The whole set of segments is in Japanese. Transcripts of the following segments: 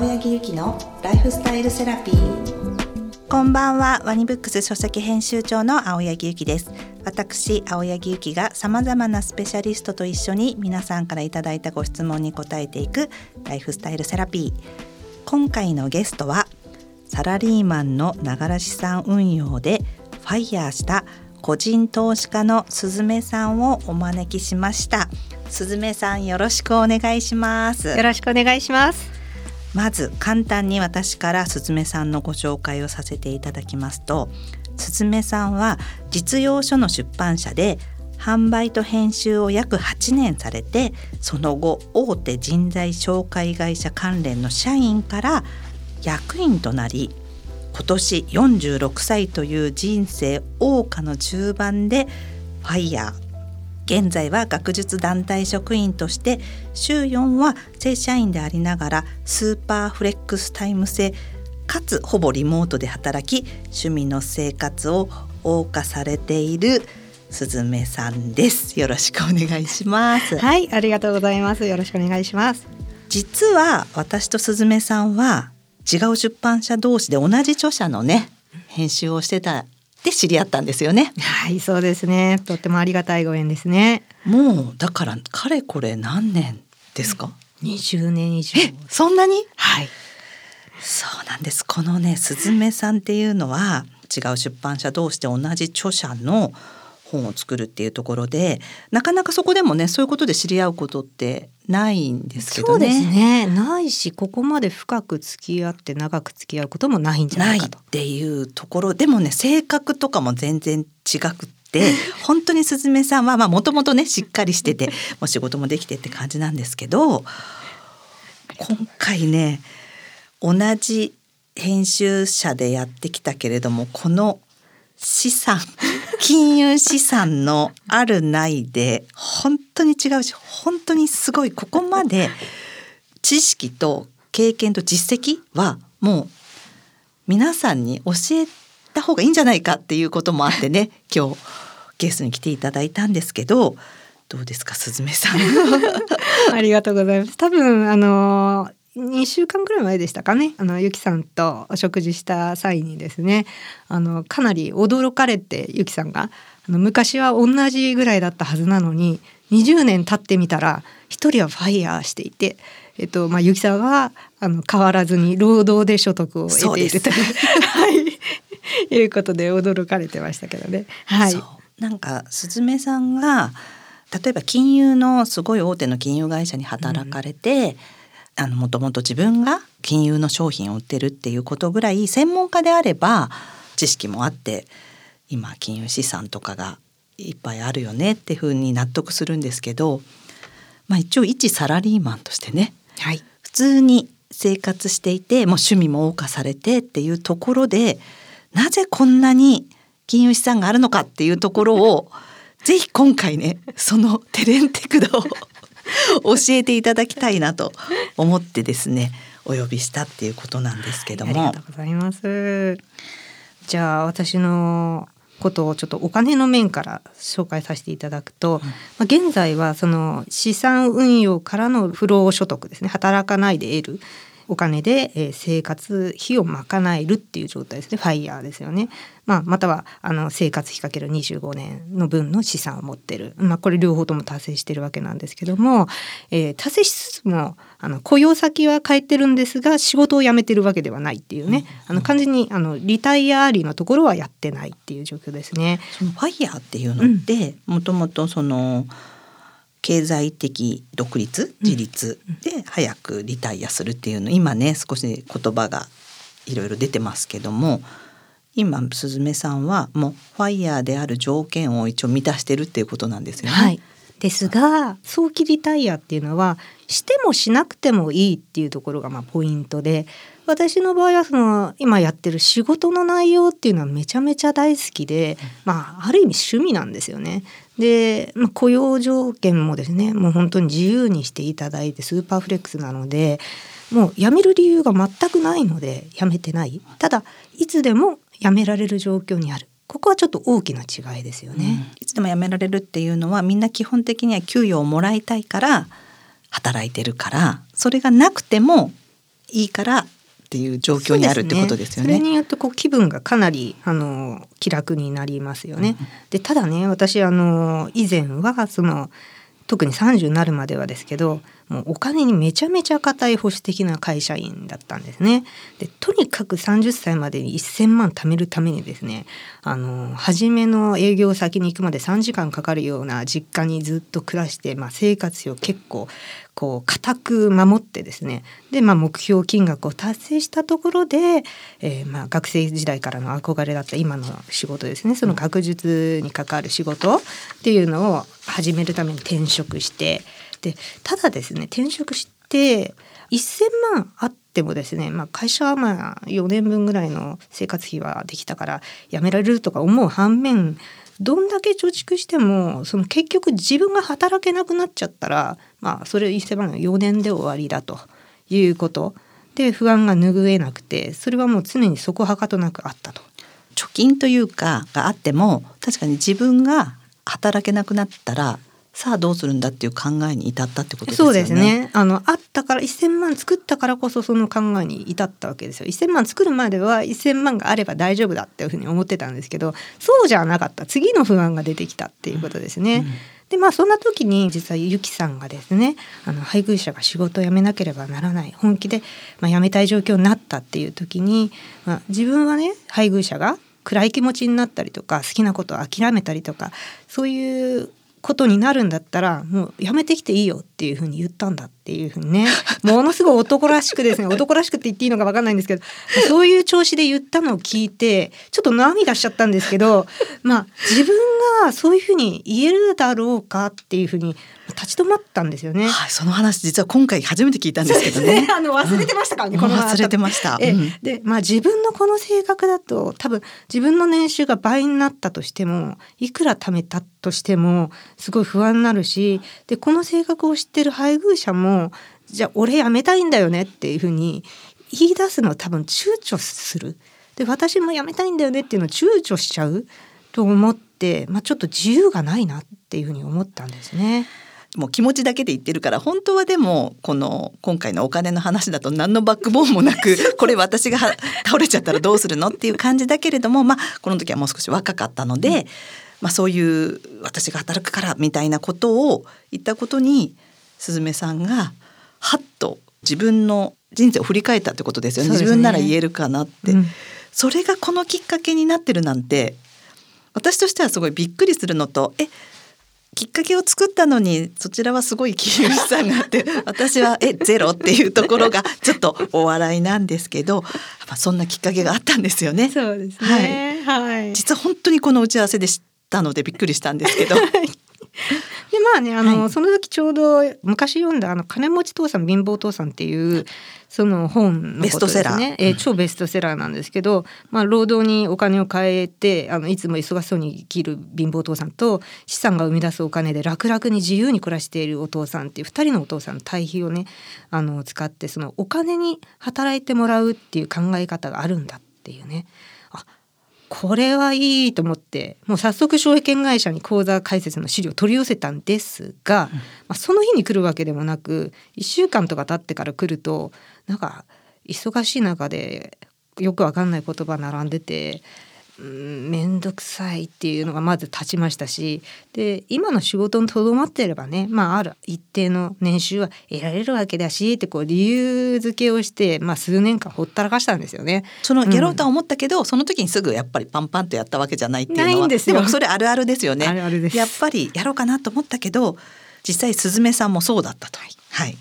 青柳ゆきのライフスタイルセラピー。こんばんは。ワニブックス書籍編集長の青柳ゆきです。私青柳ゆきが様々なスペシャリストと一緒に皆さんからいただいたご質問に答えていくライフスタイルセラピー。今回のゲストはサラリーマンのながら資産運用でファイヤーした個人投資家のすずめさんをお招きしました。すずめさんよろしくお願いします。よろしくお願いしますまず簡単に私からすずめさんのご紹介をさせていただきますとすずめさんは実用書の出版社で販売と編集を約8年されてその後大手人材紹介会社関連の社員から役員となり今年46歳という人生謳歌の中盤でファイヤー現在は学術団体職員として週4は正社員でありながらスーパーフレックスタイム制かつほぼリモートで働き趣味の生活を謳歌されているすずめさんです。よろしくお願いします。はいありがとうございます。よろしくお願いします。実は私とすずめさんは違う出版社同士で同じ著者のね編集をしてたで知り合ったんですよね。はいそうですねとってもありがたいご縁ですね。もうだからかれこれ何年ですか？二十年以上。えそんなに？はい。そうなんです。このねすずめさんっていうのは違う出版社同士で同じ著者の本を作るっていうところでなかなかそこでもねそういうことで知り合うことってないんですけどね。そうですねないしここまで深く付き合って長く付き合うこともないんじゃないかと。っていうところでもね性格とかも全然違くって 本当にすずめさんはもともとねしっかりしてて もう仕事もできてって感じなんですけど今回ね同じ編集者でやってきたけれどもこの資産金融資産のあるないで本当に違うし本当にすごいここまで知識と経験と実績はもう皆さんに教えた方がいいんじゃないかっていうこともあってね今日ゲストに来ていただいたんですけどどうですかすずめさん。ありがとうございます。多分あの2週間くらい前でしたかね。あのゆきさんとお食事した際にですね。あのかなり驚かれてゆきさんが。あの昔は同じぐらいだったはずなのに20年経ってみたら1人はファイヤーしていて、えっとまあ、ゆきさんはあの変わらずに労働で所得を得ていると。はい、いうことで驚かれてましたけどね。はい、なんかすずめさんが例えば金融のすごい大手の金融会社に働かれて、うんあのもともと自分が金融の商品を売ってるっていうことぐらい専門家であれば知識もあって今金融資産とかがいっぱいあるよねっていうふうに納得するんですけど、まあ、一応一サラリーマンとしてね、はい、普通に生活していてもう趣味も謳歌されてっていうところでなぜこんなに金融資産があるのかっていうところをぜひ今回ねそのテレンテクドを 教えていただきたいなと思ってですねお呼びしたっていうことなんですけども。ありがとうございます。じゃあ私のことをちょっとお金の面から紹介させていただくと、まあ、現在はその資産運用からの不労所得ですね働かないで得るお金で、え生活費を賄えるっていう状態ですね。ファイヤーですよね、まあ、またはあの生活費かける25年の分の資産を持ってる、まあ、これ両方とも達成してるわけなんですけども、えー、達成しつつもあの雇用先は変えてるんですが仕事を辞めてるわけではないっていうね、あの完全にあのリタイアーリーのところはやってないっていう状況ですね。そのファイヤーっていうのってもともとその、うん経済的独立自立で早くリタイアするっていうの、今ね少し言葉がいろいろ出てますけども今すずめさんはもうファイヤーである条件を一応満たしてるっていうことなんですよね。はい、ですが早期リタイアっていうのはしてもしなくてもいいっていうところがまあポイントで私の場合はその今やってる仕事の内容っていうのはめちゃめちゃ大好きで、まあ、ある意味趣味なんですよね。で、まあ、雇用条件もですねもう本当に自由にしていただいてスーパーフレックスなのでもう辞める理由が全くないので辞めてない。ただいつでも辞められる状況にある。ここはちょっと大きな違いですよね、うん、いつでも辞められるっていうのはみんな基本的には給与をもらいたいから働いてるからそれがなくてもいいからっていう状況にあるってことですよね。それによってこう気分がかなりあの気楽になりますよね。うん、でただね私あの以前はその特に30になるまではですけどもうお金にめちゃめちゃ固い保守的な会社員だったんですね。でとにかく30歳までに1,000万貯めるためにですねあの初めの営業先に行くまで3時間かかるような実家にずっと暮らして、まあ、生活費を結構こう固く守ってですねで、まあ、目標金額を達成したところで、えー、まあ学生時代からの憧れだった今の仕事ですねその学術に関わる仕事っていうのを始めるために転職してでただですね転職して1,000万あってもですね、まあ、会社はまあ4年分ぐらいの生活費はできたから辞められるとか思う反面どんだけ貯蓄してもその結局自分が働けなくなっちゃったら、まあ、それ1,000万4年で終わりだということで不安が拭えなくてそれはもう常にそこはかとなくあったと。貯金というかがあっても確かに自分が働けなくなったらさあどうするんだっていう考えに至ったってことですよね。そうですね。あのあったから1,000万作ったからこそその考えに至ったわけですよ。1,000万作るまでは1,000万があれば大丈夫だっていうふうに思ってたんですけど、そうじゃなかった。次の不安が出てきたっていうことですね。うんうんでまあそんな時に実はゆきさんがですねあの配偶者が仕事を辞めなければならない本気で、まあ、辞めたい状況になったっていう時に、まあ、自分はね配偶者が暗い気持ちになったりとか好きなことを諦めたりとかそういうことになるんだったらもうやめてきていいよっていうふうに言ったんだっていうふうにね。ものすごい男らしくですね。男らしくって言っていいのか分かんないんですけどそういう調子で言ったのを聞いてちょっと涙しちゃったんですけどまあ自分がそういうふうに言えるだろうかっていうふうに立ち止まったんですよね。はい、その話実は今回初めて聞いたんですけどね。ね あの忘れてましたからね、うん、この忘れてました。え、うん、で、まあ自分のこの性格だと多分自分の年収が倍になったとしてもいくら貯めたとしてもすごい不安になるし、でこの性格を知ってる配偶者もじゃあ俺辞めたいんだよねっていうふうに言い出すのは多分躊躇する。で私も辞めたいんだよねっていうのを躊躇しちゃうと思って、まあ、ちょっと自由がないなっていうふうに思ったんですね。もう気持ちだけで言ってるから本当はでもこの今回のお金の話だと何のバックボーンもなく これ私が倒れちゃったらどうするのっていう感じだけれどもまあこの時はもう少し若かったので、まあ、そういう私が働くからみたいなことを言ったことにすずめさんがはっと自分の人生を振り返ったってことですよね、ね、自分なら言えるかなって、うん、それがこのきっかけになってるなんて私としてはすごいびっくりするのとえきっかけを作ったのにそちらはすごい厳しさがあって 私はえゼロ？っていうところがちょっとお笑いなんですけど、まあ、そんなきっかけがあったんですよね。そうですね、はい、はい、実は本当にこの打ち合わせで知ったのでびっくりしたんですけど。でまあねあの、はい、その時ちょうど昔読んだあの金持ち父さん貧乏父さんっていうその本のことですね、えー、超ベストセラーなんですけど、まあ、労働にお金を変えてあのいつも忙しそうに生きる貧乏父さんと資産が生み出すお金で楽々に自由に暮らしているお父さんっていう2人のお父さんの対比をねあの使ってそのお金に働いてもらうっていう考え方があるんだっていうねこれはいいと思ってもう早速証券会社に口座開設の資料を取り寄せたんですが、うん、まあ、その日に来るわけでもなく1週間とか経ってから来るとなんか忙しい中でよくわかんない言葉並んでて面倒くさいっていうのがまず立ちましたしで今の仕事にとどまっていればね、まあ、ある一定の年収は得られるわけだしってこう理由付けをして、まあ、数年間ほったらかしたんですよね。そのやろうとは思ったけど、うん、その時にすぐやっぱりパンパンとやったわけじゃないっていうのは。ないんですよ。でもそれあるあるですよね。あるあるです。やっぱりやろうかなと思ったけど実際すずめさんもそうだったと。はい、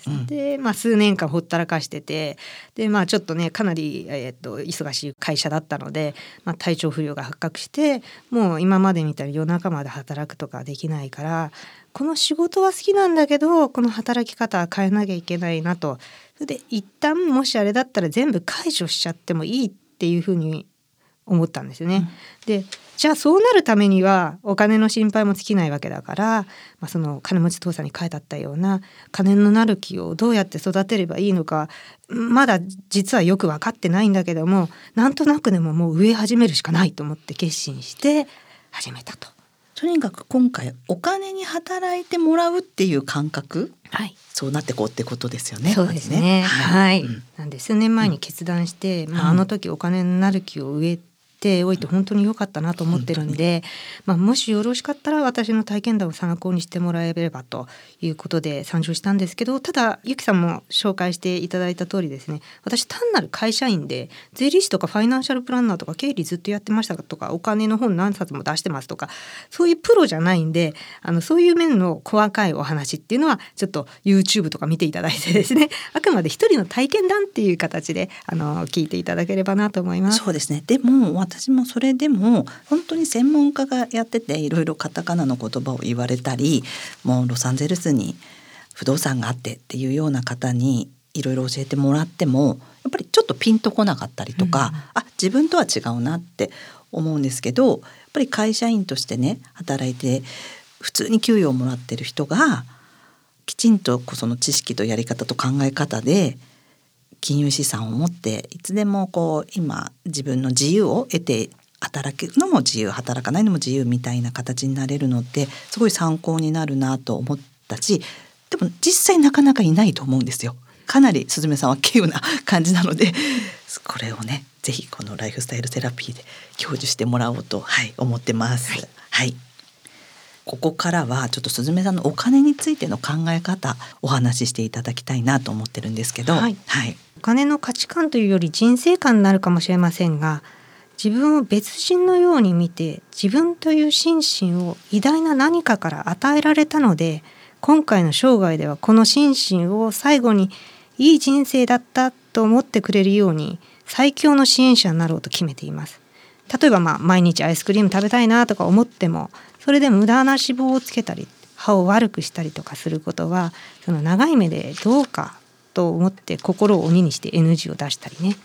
です。うん、で、まあ、数年間ほったらかしててで、まあ、ちょっとねかなり、えー、っと忙しい会社だったので、まあ、体調不良が発覚してもう今までみたいに夜中まで働くとかできないからこの仕事は好きなんだけどこの働き方は変えなきゃいけないなと。それで一旦もしあれだったら全部解除しちゃってもいいっていうふうに思ったんですよね。うん、でじゃあそうなるためにはお金の心配も尽きないわけだから、まあ、その金持ち父さんに書いてあったような金のなる木をどうやって育てればいいのかまだ実はよく分かってないんだけどもなんとなくでももう植え始めるしかないと思って決心して始めたと。とにかく今回お金に働いてもらうっていう感覚？はいそうなってこうってことですよね。そうですね。はい、うんなんで数年前に決断して、まあ、うんあの時お金になる気を植えておいて本当に良かったなと思ってるんで、まあ、もしよろしかったら私の体験談を参考にしてもらえればということで参照したんですけどただゆきさんも紹介していただいた通りですね私単なる会社員で税理士とかファイナンシャルプランナーとか経理ずっとやってましたとかお金の本何冊も出してますとかそういうプロじゃないんであのそういう面の細かいお話っていうのはちょっと YouTube とか見ていただいてですね あくまで一人の体験談っていう形であの聞いていただければなと思います。そうですねでも私もそれでも本当に専門家がやってていろいろカタカナの言葉を言われたりもうロサンゼルスに不動産があってっていうような方にいろいろ教えてもらってもやっぱりちょっとピンとこなかったりとか、あ自分とは違うなって思うんですけどやっぱり会社員としてね働いて普通に給与をもらってる人がきちんとその知識とやり方と考え方で金融資産を持っていつでもこう今自分の自由を得て働くのも自由働かないのも自由みたいな形になれるのってすごい参考になるなと思ったしでも実際なかなかいないと思うんですよ。かなりすずめさんは稀有な感じなのでこれをねぜひこのライフスタイルセラピーで享受してもらおうと、はい、思ってます。はいここからはちょっとすずめさんのお金についての考え方お話ししていただきたいなと思ってるんですけど、はい。はい、お金の価値観というより人生観になるかもしれませんが自分を別人のように見て自分という心身を偉大な何かから与えられたので今回の生涯ではこの心身を最後にいい人生だったと思ってくれるように最強の支援者になろうと決めています。例えばまあ毎日アイスクリーム食べたいなとか思ってもそれで無駄な脂肪をつけたり歯を悪くしたりとかすることはその長い目でどうかと思って心を鬼にして NG を出したりね。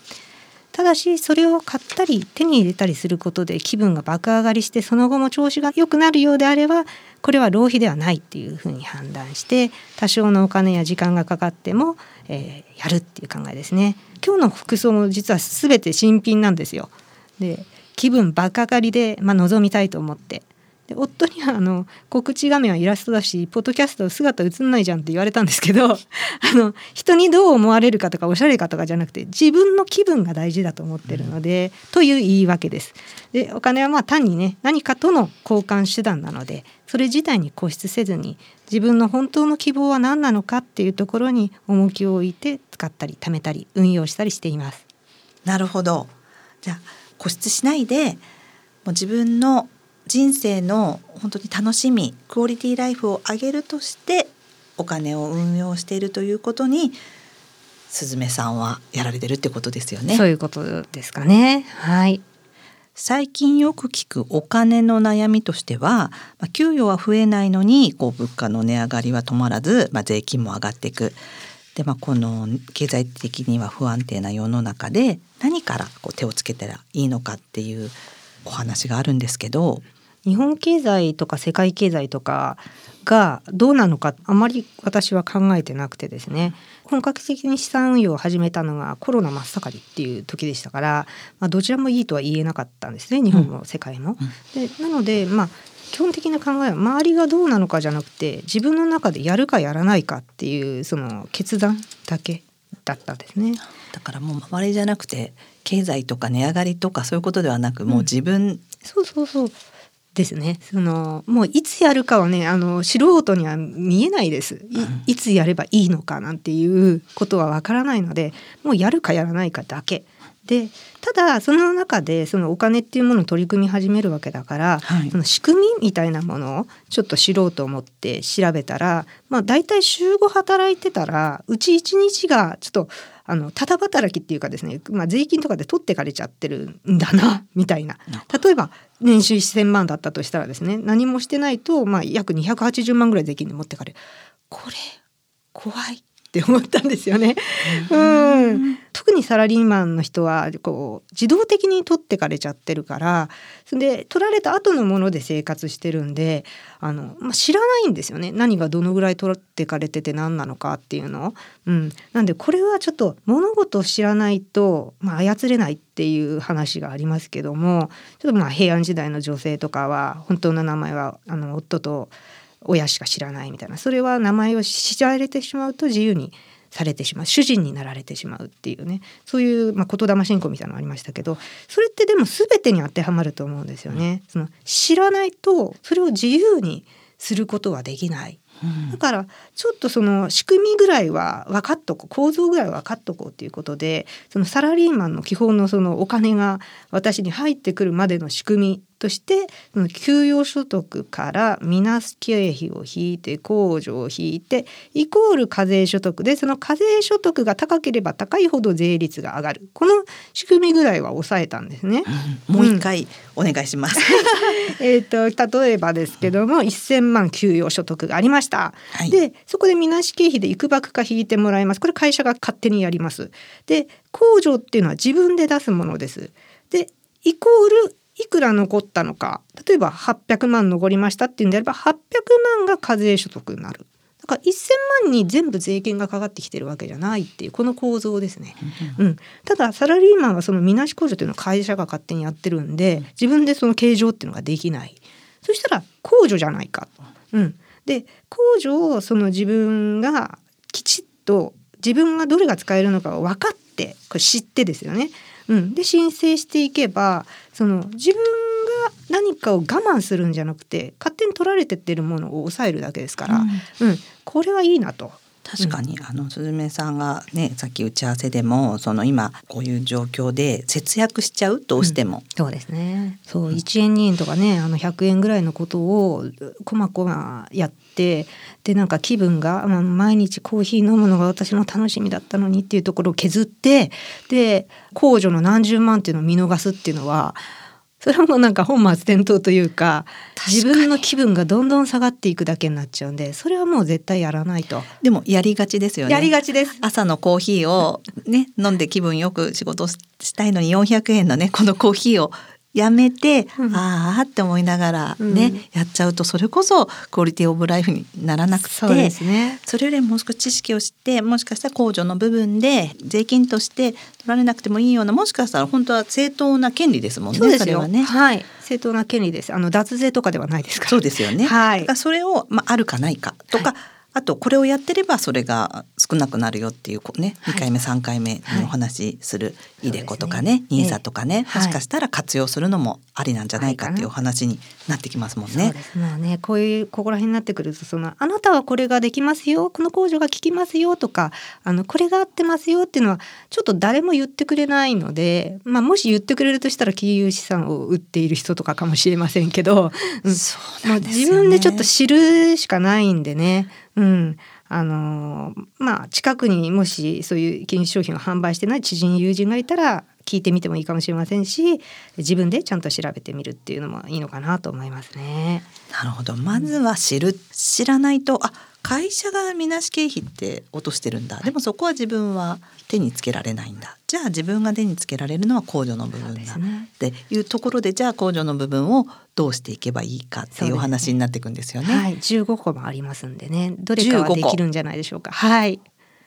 ただしそれを買ったり手に入れたりすることで気分が爆上がりしてその後も調子が良くなるようであればこれは浪費ではないっていうふうに判断して多少のお金や時間がかかっても、えーやるっていう考えですね。今日の服装も実は全て新品なんですよ。で気分爆上がりで、まあ、望みたいと思ってで夫にはあの告知画面はイラストだしポッドキャスト姿映んないじゃんって言われたんですけど あの人にどう思われるかとかおしゃれかとかじゃなくて自分の気分が大事だと思ってるので、という言い訳です。でお金はまあ単にね何かとの交換手段なのでそれ自体に固執せずに自分の本当の希望は何なのかっていうところに重きを置いて使ったり貯めたり運用したりしています。なるほどじゃあ固執しないでもう自分の人生の本当に楽しみクオリティライフを上げるとしてお金を運用しているということにすずめさんはやられてるってことですよねそう。いうことですかね。はい。最近よく聞くお金の悩みとしては、まあ、給与は増えないのにこう物価の値上がりは止まらず、まあ、税金も上がっていくで、まあ、この経済的には不安定な世の中で何からこう手をつけたらいいのかっていうお話があるんですけど日本経済とか世界経済とかがどうなのかあまり私は考えてなくてですね。本格的に資産運用を始めたのがコロナ真っ盛りっていう時でしたから、まあ、どちらもいいとは言えなかったんですね。日本も世界も。でなのでまあ基本的な考えは周りがどうなのかじゃなくて自分の中でやるかやらないかっていうその決断だけだったんですね。だからもう周りじゃなくて経済とか値上がりとかそういうことではなくもう自分、そうそうそうですね。そのもういつやるかはねあの素人には見えないですい。いつやればいいのかなんていうことはわからないので、もうやるかやらないかだけ。でただその中でそのお金っていうものを取り組み始めるわけだから、はいその仕組みみたいなものをちょっと知ろうと思って調べたら、まあ大体週5働いてたらうち1日がちょっとあのただ働きっていうかですね、まあ、税金とかで取ってかれちゃってるんだな みたいな。例えば年収1,000万だったとしたらですね何もしてないと、まあ、約280万ぐらい税金で持ってかれる。これ怖い。って思ったんですよね。うん、特にサラリーマンの人はこう自動的に取ってかれちゃってるからで取られた後のもので生活してるんであの、まあ、知らないんですよね何がどのぐらい取ってかれてて何なのかっていうのを。うん、なんでこれはちょっと物事を知らないと、まあ、操れないっていう話がありますけどもちょっとまあ平安時代の女性とかは本当の名前はあの夫と親しか知らないみたいな。それは名前を知られてしまうと自由にされてしまう。主人になられてしまうっていうね。そういう、まあ、言霊信仰みたいなのありましたけどそれってでも全てに当てはまると思うんですよね。その知らないとそれを自由にすることはできない。だからちょっとその仕組みぐらいは分かっとこう。構造ぐらいは分かっとこうということでそのサラリーマンの基本のそのお金が私に入ってくるまでの仕組みとしてその給与所得からみなす経費を引いて控除を引いてイコール課税所得でその課税所得が高ければ高いほど税率が上がるこの仕組みぐらいは抑えたんですね。う んもう一回お願いします。えー、と例えばですけども1,000万給与所得がありました。はいでそこでみなし経費でいくばくか引いてもらいますこれ会社が勝手にやります。で控除っていうのは自分で出すものです。でイコールいくら残ったのか例えば800万残りましたっていうんであれば800万が課税所得になる。だから1,000万に全部税金がかかってきてるわけじゃないっていうこの構造ですね。うん、ただサラリーマンはそのみなし控除というのを会社が勝手にやってるんで自分でその計上っていうのができないそしたら控除じゃないか。うん、で控除をその自分がきちっと自分がどれが使えるのかを分かってこれ知ってですよね。うん、で申請していけばその自分が何かを我慢するんじゃなくて勝手に取られてってるものを抑えるだけですから、うん。これはいいなと。確かに、あのすずめさんがねさっき打ち合わせでもその今こういう状況で節約しちゃう？どうしても、そうですね。そう、1円2円とかね、あの100円ぐらいのことをこまこまやって、でなんか気分が、まあ、毎日コーヒー飲むのが私の楽しみだったのにっていうところを削って、で控除の何十万っていうのを見逃すっていうのは。それはもうなんか本末転倒というか自分の気分がどんどん下がっていくだけになっちゃうんでそれはもう絶対やらないと、でもやりがちですよね。やりがちです。朝のコーヒーをね飲んで気分よく仕事ししたいのに400円のねこのコーヒーをやめて、うん。ああって思いながらね、うん。やっちゃうとそれこそクオリティオブライフにならなくてそうですね。それよりもう少し知識を知ってもしかしたら控除の部分で税金として取られなくてもいいようなもしかしたら本当は正当な権利ですもんねそうですよ。れはね。はい。正当な権利です。あの脱税とかではないですから。そうですよね。はい。それをまああるかないかとか、あとこれをやってればそれが少なくなるよっていうね、はい。2回目3回目にお話しするいイデコとかね、NISA とかね、はいもしかしたら活用するのもありなんじゃないかっていうお話になってきますもんね。そうで。す。もうねこういうここら辺になってくるとそのあなたはこれができますよこの控除が効きますよとかあのこれが合ってますよっていうのはちょっと誰も言ってくれないので、まあ、もし言ってくれるとしたら金融資産を売っている人とかかもしれませんけど、うん。そう自分でちょっと知るしかないんでね。うんあのまあ近くにもしそういう金融商品を販売してない知人友人がいたら聞いてみてもいいかもしれませんし自分でちゃんと調べてみるっていうのもいいのかなと思いますね。なるほどまずは知る知らないとあ会社がみなし経費って落としてるんだ。でもそこは自分は手につけられないんだ。じゃあ自分が手につけられるのは控除の部分だ。っていうところでじゃあ控除の部分をどうしていけばいいかっていうお話になっていくんですよね。はい、15個もありますんでね。どれかは15個。できるんじゃないでしょうか。はい、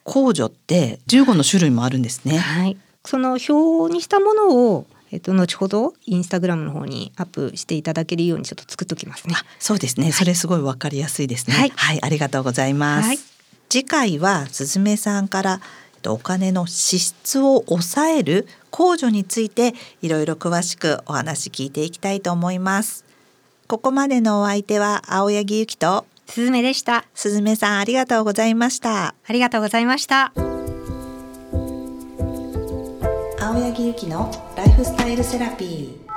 控除って15の種類もあるんですね。はい、その表にしたものをえっと後ほどインスタグラムの方にアップしていただけるようにちょっと作っときますね。あそうですね。それすごいわかりやすいですね。はいはい、ありがとうございます。はい次回はすずめさんからえっとお金の支出を抑える控除についていろいろ詳しくお話聞いていきたいと思います。ここまでのお相手は青柳ゆきとすずめでした。すずめさんありがとうございました。ありがとうございました。青柳ゆきのライフスタイルセラピー。